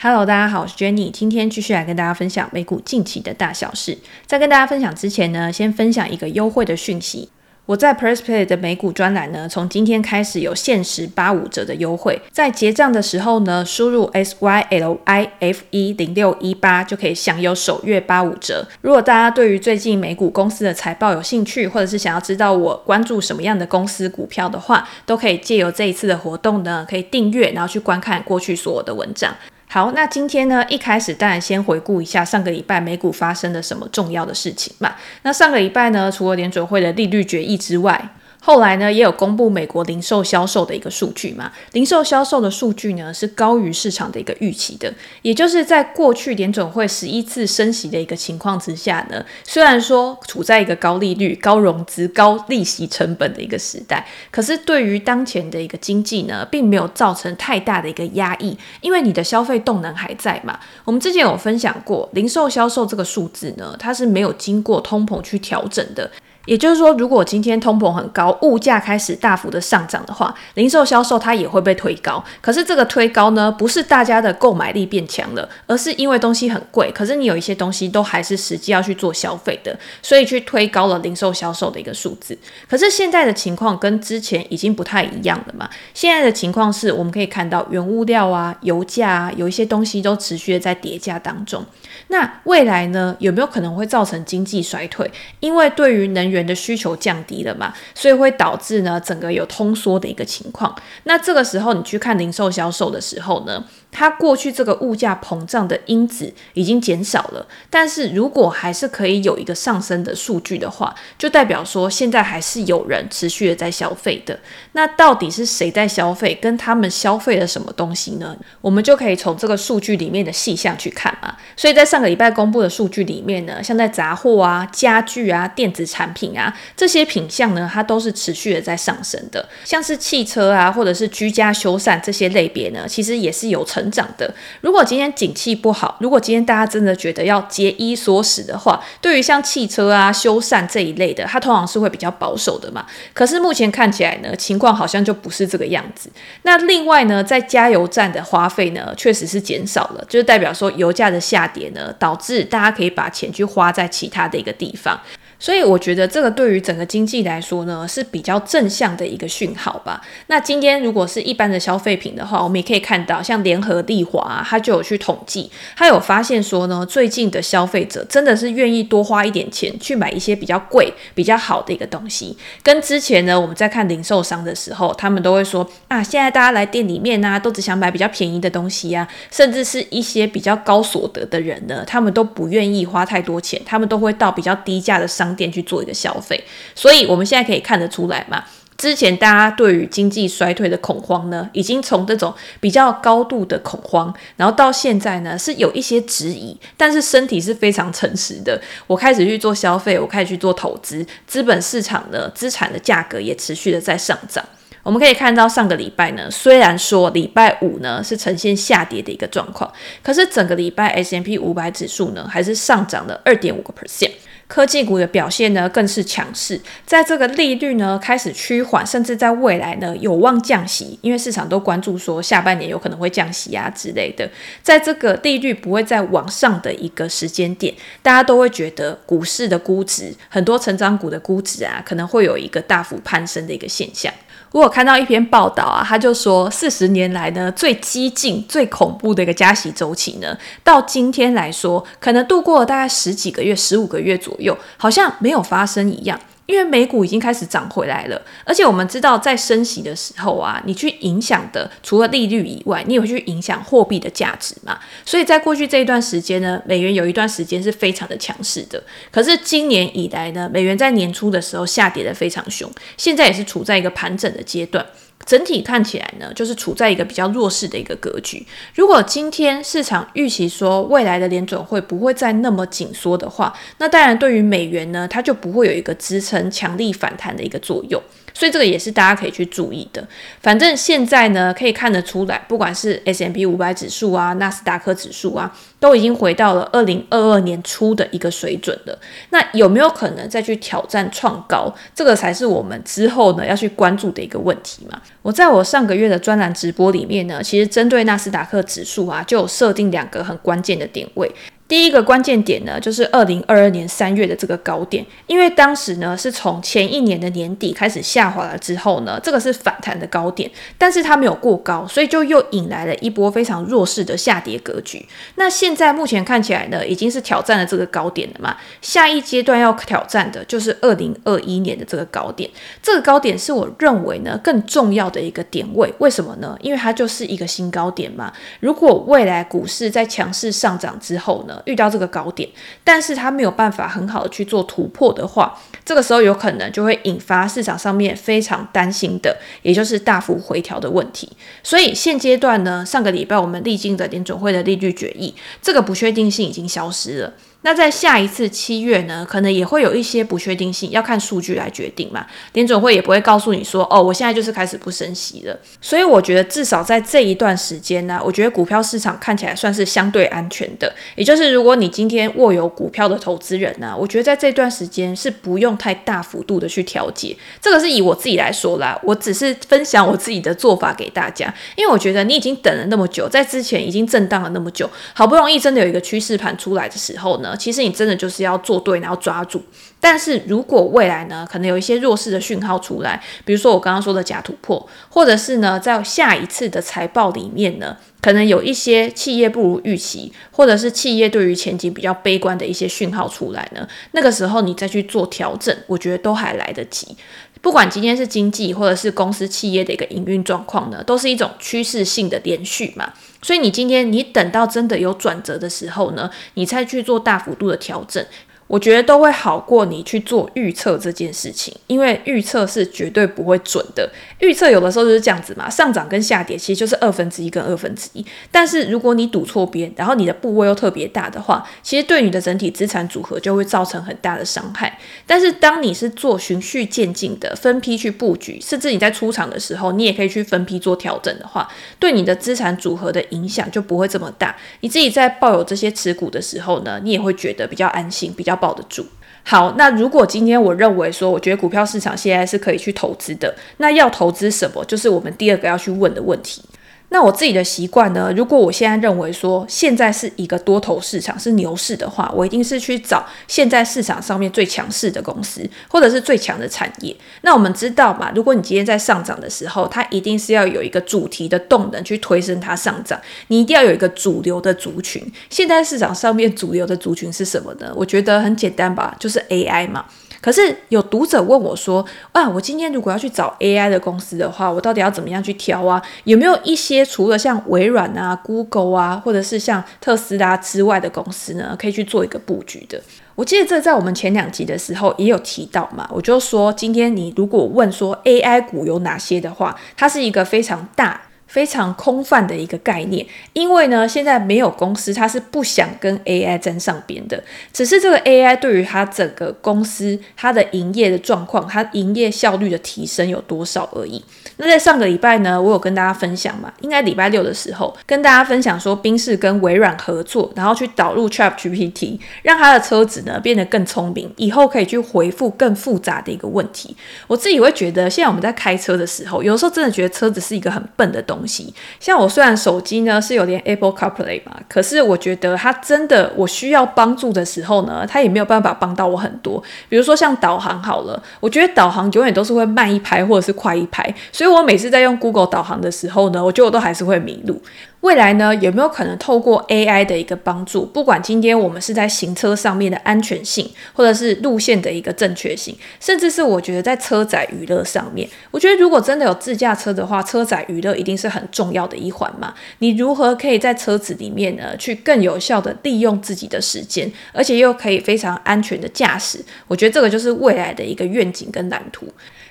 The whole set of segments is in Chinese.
Hello，大家好，我是 Jenny，今天继续来跟大家分享美股近期的大小事。在跟大家分享之前呢，先分享一个优惠的讯息。我在 PressPlay 的美股专栏呢，从今天开始有限时八五折的优惠，在结账的时候呢，输入 S Y L I F E 零六一八就可以享有首月八五折。如果大家对于最近美股公司的财报有兴趣，或者是想要知道我关注什么样的公司股票的话，都可以借由这一次的活动呢，可以订阅，然后去观看过去所有的文章。好，那今天呢，一开始当然先回顾一下上个礼拜美股发生了什么重要的事情嘛。那上个礼拜呢，除了联准会的利率决议之外，后来呢，也有公布美国零售销售的一个数据嘛。零售销售的数据呢，是高于市场的一个预期的。也就是在过去联准会十一次升息的一个情况之下呢，虽然说处在一个高利率、高融资、高利息成本的一个时代，可是对于当前的一个经济呢，并没有造成太大的一个压抑，因为你的消费动能还在嘛。我们之前有分享过，零售销售这个数字呢，它是没有经过通膨去调整的。也就是说，如果今天通膨很高，物价开始大幅的上涨的话，零售销售它也会被推高。可是这个推高呢，不是大家的购买力变强了，而是因为东西很贵，可是你有一些东西都还是实际要去做消费的，所以去推高了零售销售的一个数字。可是现在的情况跟之前已经不太一样了嘛。现在的情况是我们可以看到原物料啊、油价啊，有一些东西都持续的在叠加当中。那未来呢，有没有可能会造成经济衰退？因为对于能源的需求降低了嘛，所以会导致呢整个有通缩的一个情况。那这个时候你去看零售销售的时候呢，它过去这个物价膨胀的因子已经减少了，但是如果还是可以有一个上升的数据的话，就代表说现在还是有人持续的在消费的。那到底是谁在消费？跟他们消费了什么东西呢？我们就可以从这个数据里面的细项去看嘛。所以在上个礼拜公布的数据里面呢，像在杂货啊、家具啊、电子产品啊这些品项呢，它都是持续的在上升的。像是汽车啊，或者是居家修缮这些类别呢，其实也是有成。成长的。如果今天景气不好，如果今天大家真的觉得要节衣缩食的话，对于像汽车啊、修缮这一类的，它通常是会比较保守的嘛。可是目前看起来呢，情况好像就不是这个样子。那另外呢，在加油站的花费呢，确实是减少了，就是代表说油价的下跌呢，导致大家可以把钱去花在其他的一个地方。所以我觉得这个对于整个经济来说呢，是比较正向的一个讯号吧。那今天如果是一般的消费品的话，我们也可以看到，像联合利华啊，他就有去统计，他有发现说呢，最近的消费者真的是愿意多花一点钱去买一些比较贵、比较好的一个东西。跟之前呢，我们在看零售商的时候，他们都会说啊，现在大家来店里面啊，都只想买比较便宜的东西啊，甚至是一些比较高所得的人呢，他们都不愿意花太多钱，他们都会到比较低价的商商店去做一个消费，所以我们现在可以看得出来嘛。之前大家对于经济衰退的恐慌呢，已经从这种比较高度的恐慌，然后到现在呢是有一些质疑，但是身体是非常诚实的。我开始去做消费，我开始去做投资，资本市场的资产的价格也持续的在上涨。我们可以看到上个礼拜呢，虽然说礼拜五呢是呈现下跌的一个状况，可是整个礼拜 S M P 五百指数呢还是上涨了二点五个 percent。科技股的表现呢更是强势，在这个利率呢开始趋缓，甚至在未来呢有望降息，因为市场都关注说下半年有可能会降息啊之类的。在这个利率不会再往上的一个时间点，大家都会觉得股市的估值，很多成长股的估值啊，可能会有一个大幅攀升的一个现象。我有看到一篇报道啊，他就说四十年来呢最激进、最恐怖的一个加息周期呢，到今天来说，可能度过了大概十几个月、十五个月左右，好像没有发生一样。因为美股已经开始涨回来了，而且我们知道，在升息的时候啊，你去影响的除了利率以外，你也会去影响货币的价值嘛。所以在过去这一段时间呢，美元有一段时间是非常的强势的。可是今年以来呢，美元在年初的时候下跌的非常凶，现在也是处在一个盘整的阶段。整体看起来呢，就是处在一个比较弱势的一个格局。如果今天市场预期说未来的联准会不会再那么紧缩的话，那当然对于美元呢，它就不会有一个支撑强力反弹的一个作用。所以这个也是大家可以去注意的。反正现在呢，可以看得出来，不管是 S M P 五百指数啊、纳斯达克指数啊，都已经回到了二零二二年初的一个水准了。那有没有可能再去挑战创高？这个才是我们之后呢要去关注的一个问题嘛。我在我上个月的专栏直播里面呢，其实针对纳斯达克指数啊，就有设定两个很关键的点位。第一个关键点呢，就是二零二二年三月的这个高点，因为当时呢是从前一年的年底开始下滑了之后呢，这个是反弹的高点，但是它没有过高，所以就又引来了一波非常弱势的下跌格局。那现在目前看起来呢，已经是挑战了这个高点了嘛，下一阶段要挑战的就是二零二一年的这个高点，这个高点是我认为呢更重要的一个点位，为什么呢？因为它就是一个新高点嘛。如果未来股市在强势上涨之后呢，遇到这个高点，但是它没有办法很好的去做突破的话，这个时候有可能就会引发市场上面非常担心的，也就是大幅回调的问题。所以现阶段呢，上个礼拜我们历经的联准会的利率决议，这个不确定性已经消失了。那在下一次七月呢，可能也会有一些不确定性，要看数据来决定嘛。联准会也不会告诉你说，哦，我现在就是开始不升息了。所以我觉得至少在这一段时间呢，我觉得股票市场看起来算是相对安全的。也就是如果你今天握有股票的投资人呢，我觉得在这段时间是不用太大幅度的去调节。这个是以我自己来说啦，我只是分享我自己的做法给大家，因为我觉得你已经等了那么久，在之前已经震荡了那么久，好不容易真的有一个趋势盘出来的时候呢。其实你真的就是要做对，然后抓住。但是如果未来呢，可能有一些弱势的讯号出来，比如说我刚刚说的假突破，或者是呢，在下一次的财报里面呢，可能有一些企业不如预期，或者是企业对于前景比较悲观的一些讯号出来呢，那个时候你再去做调整，我觉得都还来得及。不管今天是经济或者是公司企业的一个营运状况呢，都是一种趋势性的连续嘛。所以你今天你等到真的有转折的时候呢，你再去做大幅度的调整。我觉得都会好过你去做预测这件事情，因为预测是绝对不会准的。预测有的时候就是这样子嘛，上涨跟下跌其实就是二分之一跟二分之一。但是如果你赌错边，然后你的部位又特别大的话，其实对你的整体资产组合就会造成很大的伤害。但是当你是做循序渐进的分批去布局，甚至你在出场的时候，你也可以去分批做调整的话，对你的资产组合的影响就不会这么大。你自己在抱有这些持股的时候呢，你也会觉得比较安心，比较。抱得住。好，那如果今天我认为说，我觉得股票市场现在是可以去投资的，那要投资什么？就是我们第二个要去问的问题。那我自己的习惯呢？如果我现在认为说现在是一个多头市场，是牛市的话，我一定是去找现在市场上面最强势的公司，或者是最强的产业。那我们知道嘛，如果你今天在上涨的时候，它一定是要有一个主题的动能去推升它上涨，你一定要有一个主流的族群。现在市场上面主流的族群是什么呢？我觉得很简单吧，就是 AI 嘛。可是有读者问我说：“啊，我今天如果要去找 AI 的公司的话，我到底要怎么样去挑啊？有没有一些除了像微软啊、Google 啊，或者是像特斯拉之外的公司呢，可以去做一个布局的？”我记得这在我们前两集的时候也有提到嘛，我就说今天你如果问说 AI 股有哪些的话，它是一个非常大。非常空泛的一个概念，因为呢，现在没有公司它是不想跟 AI 沾上边的，只是这个 AI 对于它整个公司它的营业的状况，它营业效率的提升有多少而已。那在上个礼拜呢，我有跟大家分享嘛，应该礼拜六的时候跟大家分享说，宾士跟微软合作，然后去导入 ChatGPT，让它的车子呢变得更聪明，以后可以去回复更复杂的一个问题。我自己会觉得，现在我们在开车的时候，有时候真的觉得车子是一个很笨的东西。东西，像我虽然手机呢是有连 Apple CarPlay 嘛，可是我觉得它真的我需要帮助的时候呢，它也没有办法帮到我很多。比如说像导航好了，我觉得导航永远都是会慢一拍或者是快一拍，所以我每次在用 Google 导航的时候呢，我觉得我都还是会迷路。未来呢，有没有可能透过 AI 的一个帮助，不管今天我们是在行车上面的安全性，或者是路线的一个正确性，甚至是我觉得在车载娱乐上面，我觉得如果真的有自驾车的话，车载娱乐一定是很重要的一环嘛。你如何可以在车子里面呢，去更有效的利用自己的时间，而且又可以非常安全的驾驶？我觉得这个就是未来的一个愿景跟蓝图。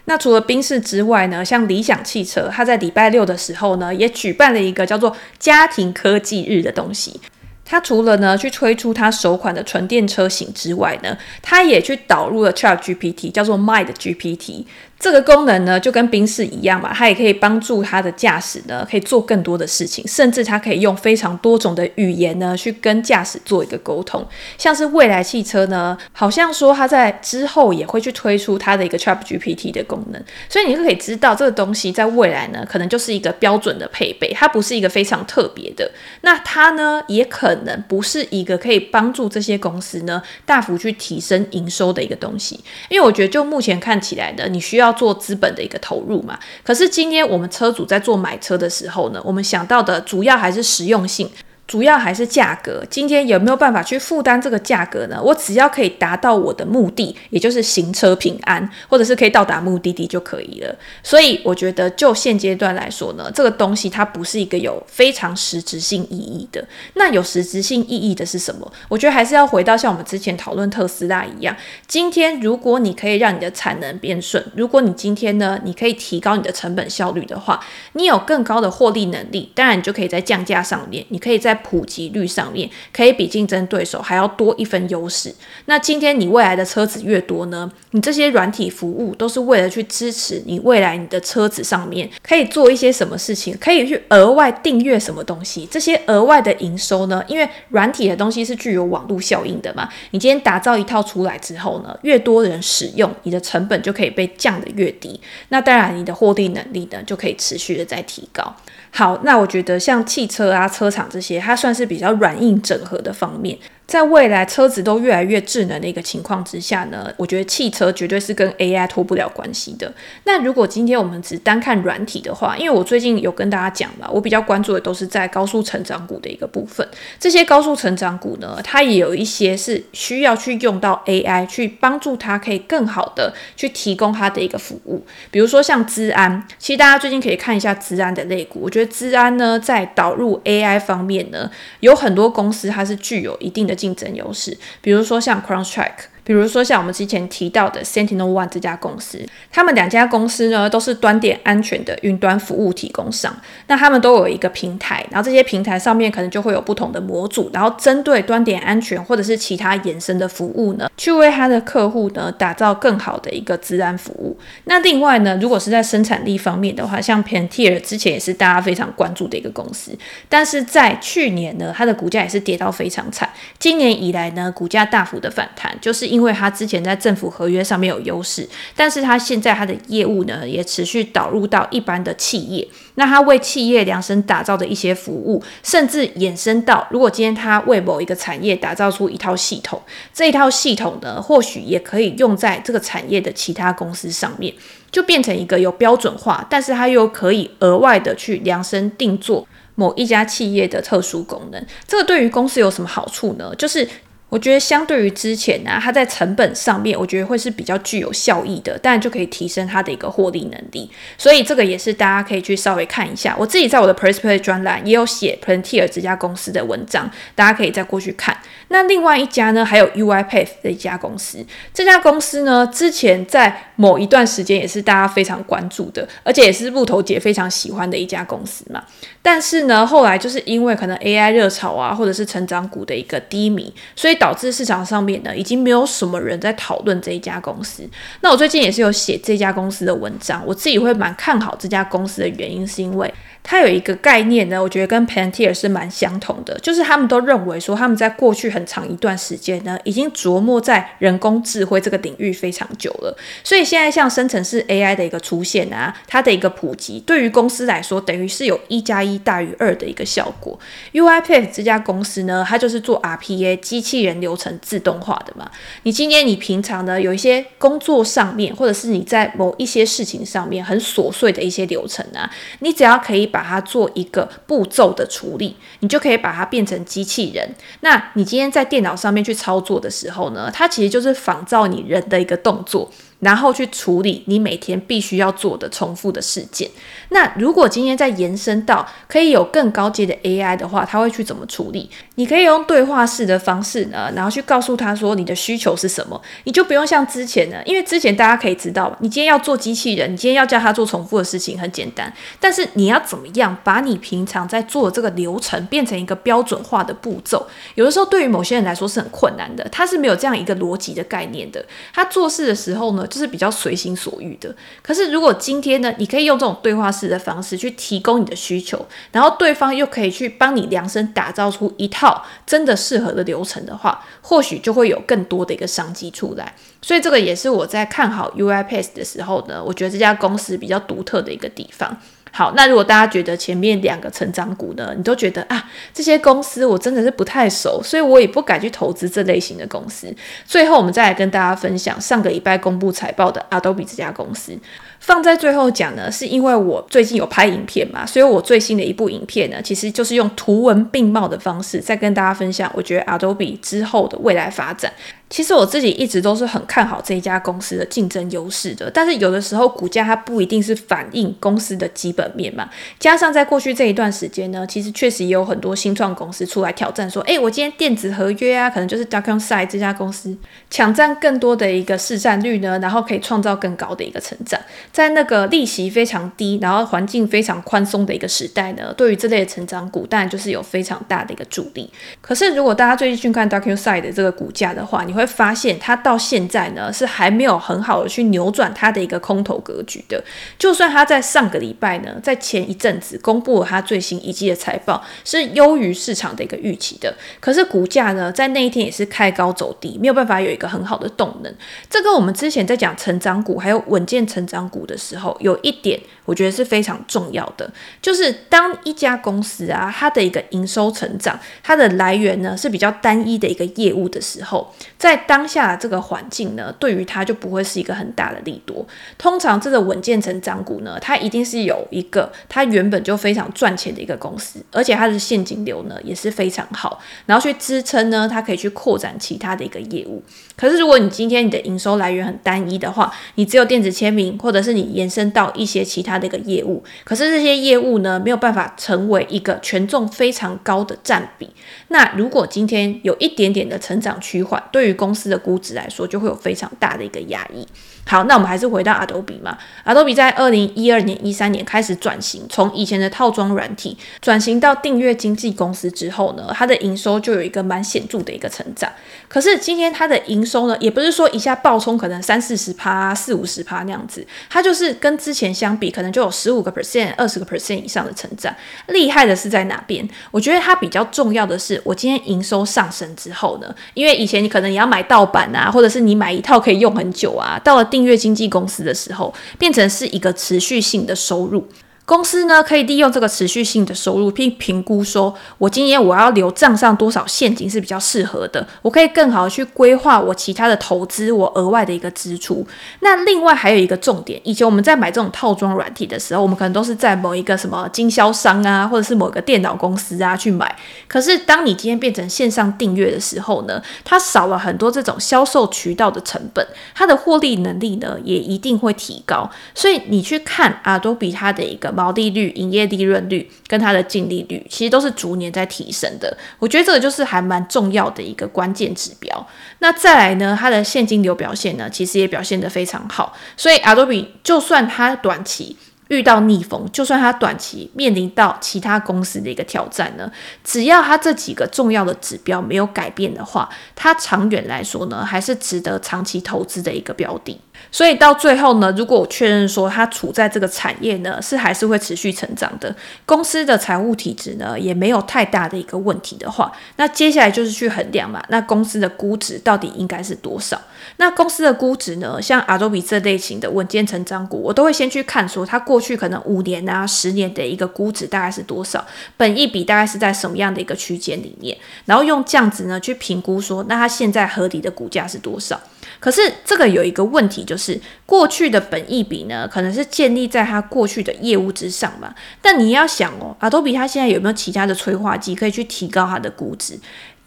那除了宾士之外呢，像理想汽车，它在礼拜六的时候呢，也举办了一个叫做家庭科技日的东西。它除了呢去推出它首款的纯电车型之外呢，它也去导入了 ChatGPT，叫做 MindGPT。这个功能呢，就跟宾士一样嘛，它也可以帮助它的驾驶呢，可以做更多的事情，甚至它可以用非常多种的语言呢，去跟驾驶做一个沟通。像是未来汽车呢，好像说它在之后也会去推出它的一个 ChatGPT 的功能，所以你就可以知道这个东西在未来呢，可能就是一个标准的配备，它不是一个非常特别的。那它呢，也可能不是一个可以帮助这些公司呢，大幅去提升营收的一个东西，因为我觉得就目前看起来的，你需。要做资本的一个投入嘛，可是今天我们车主在做买车的时候呢，我们想到的主要还是实用性。主要还是价格，今天有没有办法去负担这个价格呢？我只要可以达到我的目的，也就是行车平安，或者是可以到达目的地就可以了。所以我觉得，就现阶段来说呢，这个东西它不是一个有非常实质性意义的。那有实质性意义的是什么？我觉得还是要回到像我们之前讨论特斯拉一样，今天如果你可以让你的产能变顺，如果你今天呢，你可以提高你的成本效率的话，你有更高的获利能力，当然你就可以在降价上面，你可以在普及率上面可以比竞争对手还要多一分优势。那今天你未来的车子越多呢，你这些软体服务都是为了去支持你未来你的车子上面可以做一些什么事情，可以去额外订阅什么东西。这些额外的营收呢，因为软体的东西是具有网络效应的嘛。你今天打造一套出来之后呢，越多人使用，你的成本就可以被降得越低。那当然，你的获利能力呢就可以持续的在提高。好，那我觉得像汽车啊、车厂这些，它算是比较软硬整合的方面。在未来车子都越来越智能的一个情况之下呢，我觉得汽车绝对是跟 AI 脱不了关系的。那如果今天我们只单看软体的话，因为我最近有跟大家讲嘛，我比较关注的都是在高速成长股的一个部分。这些高速成长股呢，它也有一些是需要去用到 AI 去帮助它，可以更好的去提供它的一个服务。比如说像资安，其实大家最近可以看一下资安的类股。我觉得资安呢，在导入 AI 方面呢，有很多公司它是具有一定的。竞争优势，比如说像 Crosstrack，。比如说像我们之前提到的 Sentinel One 这家公司，他们两家公司呢都是端点安全的云端服务提供商。那他们都有一个平台，然后这些平台上面可能就会有不同的模组，然后针对端点安全或者是其他延伸的服务呢，去为他的客户呢打造更好的一个资安服务。那另外呢，如果是在生产力方面的话，像 p a n t i e r 之前也是大家非常关注的一个公司，但是在去年呢，它的股价也是跌到非常惨。今年以来呢，股价大幅的反弹，就是因因为他之前在政府合约上面有优势，但是他现在他的业务呢也持续导入到一般的企业，那他为企业量身打造的一些服务，甚至衍生到如果今天他为某一个产业打造出一套系统，这一套系统呢或许也可以用在这个产业的其他公司上面，就变成一个有标准化，但是他又可以额外的去量身定做某一家企业的特殊功能。这个对于公司有什么好处呢？就是。我觉得相对于之前呢、它在成本上面，我觉得会是比较具有效益的，当然就可以提升它的一个获利能力。所以这个也是大家可以去稍微看一下。我自己在我的 PressPlay 专栏也有写 Palantir 这家公司的文章，大家可以再过去看。那另外一家呢，还有 UiPath 的一家公司。这家公司呢，之前在某一段时间也是大家非常关注的，而且也是木头姐非常喜欢的一家公司嘛。但是呢，后来就是因为可能 AI 热潮啊，或者是成长股的一个低迷，所以导致市场上面呢，已经没有什么人在讨论这一家公司。那我最近也是有写这家公司的文章，我自己会蛮看好这家公司的原因，是因为它有一个概念呢，我觉得跟 Palantir 是蛮相同的，就是他们都认为说他们在过去很长一段时间呢，已经琢磨在人工智慧这个领域非常久了。所以现在像生成式 AI 的一个出现啊，它的一个普及，对于公司来说，等于是有一加一大于二的一个效果。UiPath 这家公司呢，它就是做 RPA 机器人流程自动化的嘛。你今天你平常呢有一些工作上面，或者是你在某一些事情上面很琐碎的一些流程啊，你只要可以把把它做一个步骤的处理，你就可以把它变成机器人。那你今天在电脑上面去操作的时候呢，它其实就是仿照你人的一个动作。然后去处理你每天必须要做的重复的事件。那如果今天再延伸到可以有更高阶的 AI 的话，它会去怎么处理？你可以用对话式的方式呢，然后去告诉他说你的需求是什么，你就不用像之前呢，因为之前大家可以知道，你今天要做机器人，你今天要叫他做重复的事情很简单，但是你要怎么样把你平常在做的这个流程变成一个标准化的步骤？有的时候对于某些人来说是很困难的，他是没有这样一个逻辑的概念的。他做事的时候，呢，就是比较随心所欲的。可是如果今天呢，你可以用这种对话式的方式去提供你的需求，然后对方又可以去帮你量身打造出一套真的适合的流程的话，或许就会有更多的一个商机出来。所以这个也是我在看好 UiPath 的时候呢，我觉得这家公司比较独特的一个地方。好，那如果大家觉得前面两个成长股呢，你都觉得啊，这些公司我真的是不太熟，所以我也不敢去投资这类型的公司。最后，我们再来跟大家分享上个礼拜公布财报的 Adobe 这家公司。放在最后讲呢，是因为我最近有拍影片嘛，所以我最新的一部影片呢，其实就是用图文并茂的方式，在跟大家分享，我觉得 Adobe 之后的未来发展。其实我自己一直都是很看好这一家公司的竞争优势的，但是有的时候股价它不一定是反映公司的基本面嘛。加上在过去这一段时间呢，其实确实也有很多新创公司出来挑战，说，诶，我今天电子合约啊，可能就是 DocuSign 这家公司抢占更多的一个市占率呢，然后可以创造更高的一个成长。在那个利息非常低，然后环境非常宽松的一个时代呢，对于这类成长股，当然就是有非常大的一个助力。可是如果大家最近去看 DocuSign 的这个股价的话，你会发现它到现在呢是还没有很好的去扭转它的一个空头格局的。就算它在上个礼拜呢，在前一阵子公布了它最新一季的财报是优于市场的一个预期的，可是股价呢在那一天也是开高走低，没有办法有一个很好的动能。这跟我们之前在讲成长股还有稳健成长股的时候，有一点我觉得是非常重要的，就是当一家公司啊它的一个营收成长，它的来源呢是比较单一的一个业务的时候，在当下这个环境呢，对于它就不会是一个很大的利多。通常这个稳健成长股呢，它一定是有一个它原本就非常赚钱的一个公司，而且它的现金流呢也是非常好，然后去支撑呢它可以去扩展其他的一个业务。可是如果你今天你的营收来源很单一的话，你只有电子签名，或者是你延伸到一些其他的一个业务，可是这些业务呢没有办法成为一个权重非常高的占比。那如果今天有一点点的成长趋缓，对于公司的估值来说就会有非常大的一个压抑。好，那我们还是回到 Adobe 嘛。Adobe 在二零一二年、一三年开始转型，从以前的套装软体转型到订阅经纪公司之后呢，它的营收就有一个蛮显著的一个成长。可是今天它的营收呢，也不是说一下暴冲，可能三四十趴、四五十趴那样子，它就是跟之前相比，可能就有十五个 percent、二十个 percent 以上的成长。厉害的是在哪边？我觉得它比较重要的是，我今天营收上升之后呢，因为以前你可能你要买盗版啊，或者是你买一套可以用很久啊，到了订阅经纪公司的时候，变成是一个持续性的收入。公司呢，可以利用这个持续性的收入，并评估说，我今年我要留账上多少现金是比较适合的，我可以更好的去规划我其他的投资，我额外的一个支出。那另外还有一个重点，以前我们在买这种套装软体的时候，我们可能都是在某一个什么经销商啊，或者是某个电脑公司啊去买。可是当你今天变成线上订阅的时候呢，它少了很多这种销售渠道的成本，它的获利能力呢也一定会提高。所以你去看 Adobe 它的一个。毛利率、营业利润率跟它的净利率，其实都是逐年在提升的。我觉得这个就是还蛮重要的一个关键指标。那再来呢，它的现金流表现呢，其实也表现得非常好。所以 Adobe 就算它短期遇到逆风，就算它短期面临到其他公司的一个挑战呢，只要它这几个重要的指标没有改变的话，它长远来说呢，还是值得长期投资的一个标的。所以到最后呢，如果我确认说它处在这个产业呢，是还是会持续成长的，公司的财务体质呢也没有太大的一个问题的话，那接下来就是去衡量嘛，那公司的估值到底应该是多少？那公司的估值呢，像 Adobe 这类型的稳健成长股，我都会先去看说它过去可能五年啊、十年的一个估值大概是多少，本益比大概是在什么样的一个区间里面，然后用这样子呢去评估说，那它现在合理的股价是多少？可是这个有一个问题，就是过去的本益比呢，可能是建立在它过去的业务之上嘛。但你要想哦，Adobe 它现在有没有其他的催化剂可以去提高它的估值？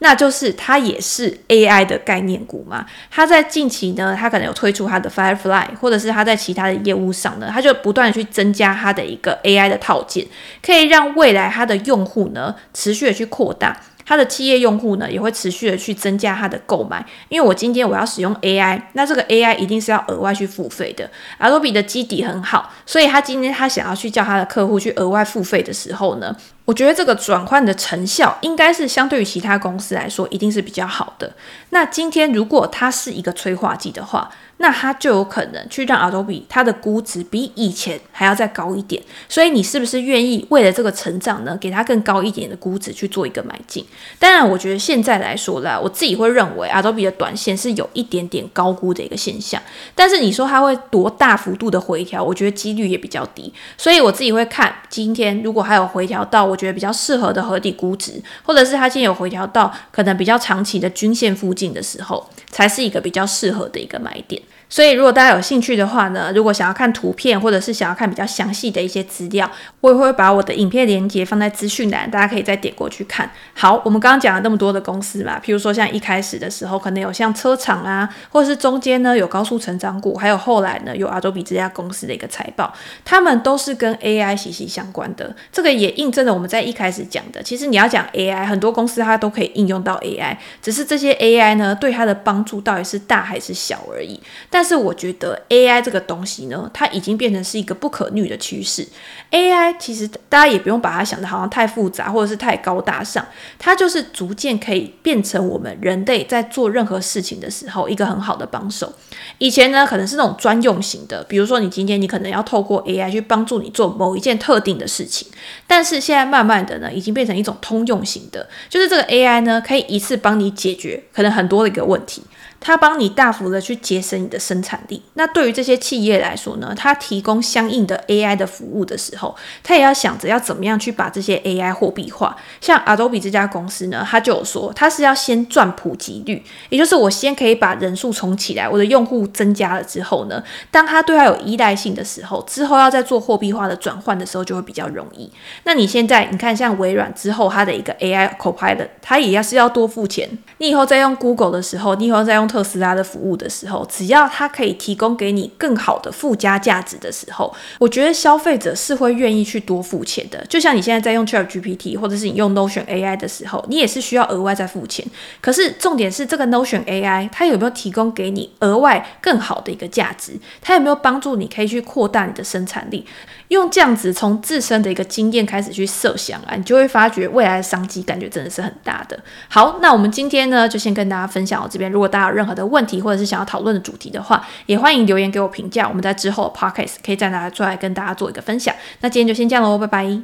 那就是它也是 AI 的概念股嘛。它在近期呢，它可能有推出它的 Firefly，或者是它在其他的业务上呢，它就不断的去增加它的一个 AI 的套件，可以让未来它的用户呢持续的去扩大。他的企业用户呢，也会持续的去增加他的购买，因为我今天我要使用 AI，那这个 AI 一定是要额外去付费的。Adobe 的基底很好，所以他今天他想要去叫他的客户去额外付费的时候呢，我觉得这个转换的成效应该是相对于其他公司来说，一定是比较好的。那今天如果它是一个催化剂的话，那它就有可能去让 Adobe 它的估值比以前还要再高一点，所以你是不是愿意为了这个成长呢，给它更高一点的估值去做一个买进？当然，我觉得现在来说啦，我自己会认为 Adobe 的短线是有一点点高估的一个现象，但是你说它会多大幅度的回调，我觉得几率也比较低，所以我自己会看今天如果还有回调到我觉得比较适合的合理估值，或者是它今天有回调到可能比较长期的均线附近的时候，才是一个比较适合的一个买点。所以，如果大家有兴趣的话呢，如果想要看图片，或者是想要看比较详细的一些资料，我也会把我的影片连接放在资讯栏，大家可以再点过去看。好，我们刚刚讲了那么多的公司嘛，譬如说像一开始的时候，可能有像车厂啊，或者是中间呢有高速成长股，还有后来呢有 Adobe 这家公司的一个财报，他们都是跟 AI 息息相关的。这个也印证了我们在一开始讲的，其实你要讲 AI，很多公司它都可以应用到 AI，只是这些 AI 呢对它的帮助到底是大还是小而已。但但是我觉得 AI 这个东西呢，它已经变成是一个不可逆的趋势。AI 其实大家也不用把它想得好像太复杂或者是太高大上，它就是逐渐可以变成我们人类在做任何事情的时候一个很好的帮手。以前呢，可能是那种专用型的，比如说你今天你可能要透过 AI 去帮助你做某一件特定的事情，但是现在慢慢的呢，已经变成一种通用型的，就是这个 AI 呢，可以一次帮你解决可能很多的一个问题。它帮你大幅的去节省你的生产力。那对于这些企业来说呢，它提供相应的 AI 的服务的时候，它也要想着要怎么样去把这些 AI 货币化。像 Adobe 这家公司呢，它就有说，它是要先赚普及率，也就是我先可以把人数冲起来，我的用户增加了之后呢，当它对它有依赖性的时候，之后要再做货币化的转换的时候就会比较容易。那你现在你看，像微软之后它的一个 AI Copilot，它也要是要多付钱。你以后在用 Google 的时候，你以后在用特斯拉的服务的时候，只要它可以提供给你更好的附加价值的时候，我觉得消费者是会愿意去多付钱的。就像你现在在用 ChatGPT，或者是你用 Notion AI 的时候，你也是需要额外再付钱。可是重点是这个 Notion AI 它有没有提供给你额外更好的一个价值？它有没有帮助你可以去扩大你的生产力？用这样子从自身的一个经验开始去设想啊，你就会发觉未来的商机感觉真的是很大的。好，那我们今天呢就先跟大家分享到这边。如果大家有任何的问题或者是想要讨论的主题的话，也欢迎留言给我评价。我们在之后的 podcast 可以再拿出来跟大家做一个分享。那今天就先这样喽，拜拜。